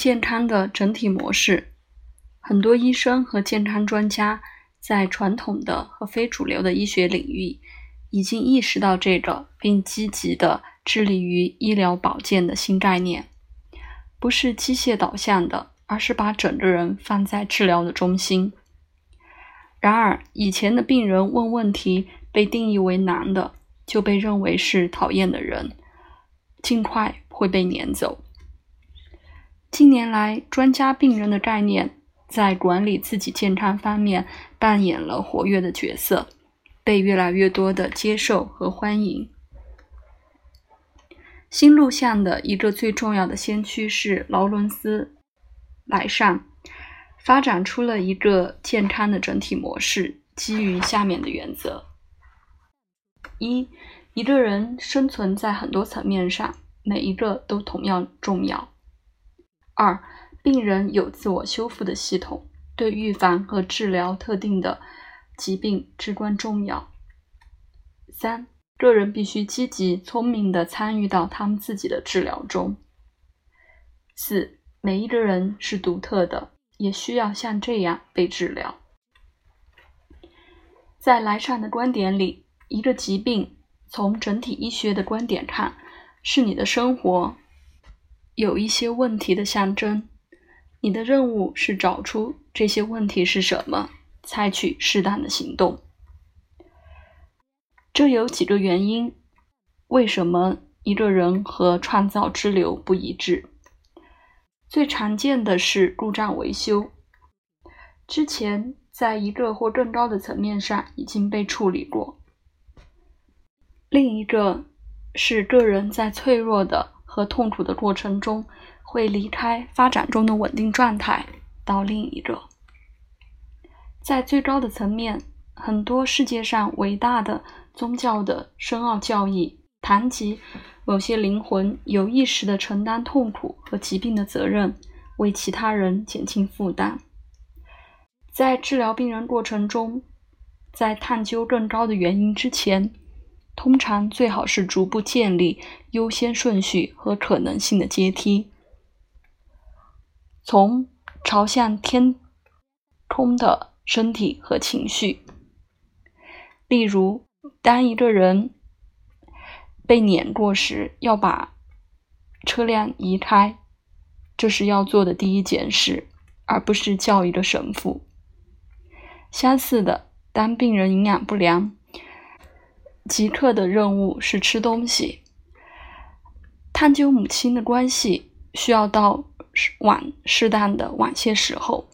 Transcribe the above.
健康的整体模式。很多医生和健康专家在传统的和非主流的医学领域已经意识到这个，并积极的致力于医疗保健的新概念，不是机械导向的，而是把整个人放在治疗的中心。然而，以前的病人问问题被定义为难的，就被认为是讨厌的人，尽快会被撵走。近年来，专家病人的概念在管理自己健康方面扮演了活跃的角色，被越来越多的接受和欢迎。新录像的一个最重要的先驱是劳伦斯·莱尚。发展出了一个健康的整体模式，基于下面的原则：一，一个人生存在很多层面上，每一个都同样重要；二，病人有自我修复的系统，对预防和治疗特定的疾病至关重要；三，个人必须积极聪明地参与到他们自己的治疗中；四，每一个人是独特的。也需要像这样被治疗。在莱善的观点里，一个疾病从整体医学的观点看，是你的生活有一些问题的象征。你的任务是找出这些问题是什么，采取适当的行动。这有几个原因：为什么一个人和创造之流不一致？最常见的是故障维修，之前在一个或更高的层面上已经被处理过。另一个是个人在脆弱的和痛苦的过程中会离开发展中的稳定状态，到另一个。在最高的层面，很多世界上伟大的宗教的深奥教义谈及。某些灵魂有意识地承担痛苦和疾病的责任，为其他人减轻负担。在治疗病人过程中，在探究更高的原因之前，通常最好是逐步建立优先顺序和可能性的阶梯，从朝向天空的身体和情绪。例如，当一个人。被碾过时，要把车辆移开，这是要做的第一件事，而不是叫一个神父。相似的，当病人营养不良，即刻的任务是吃东西。探究母亲的关系，需要到晚适当的晚些时候。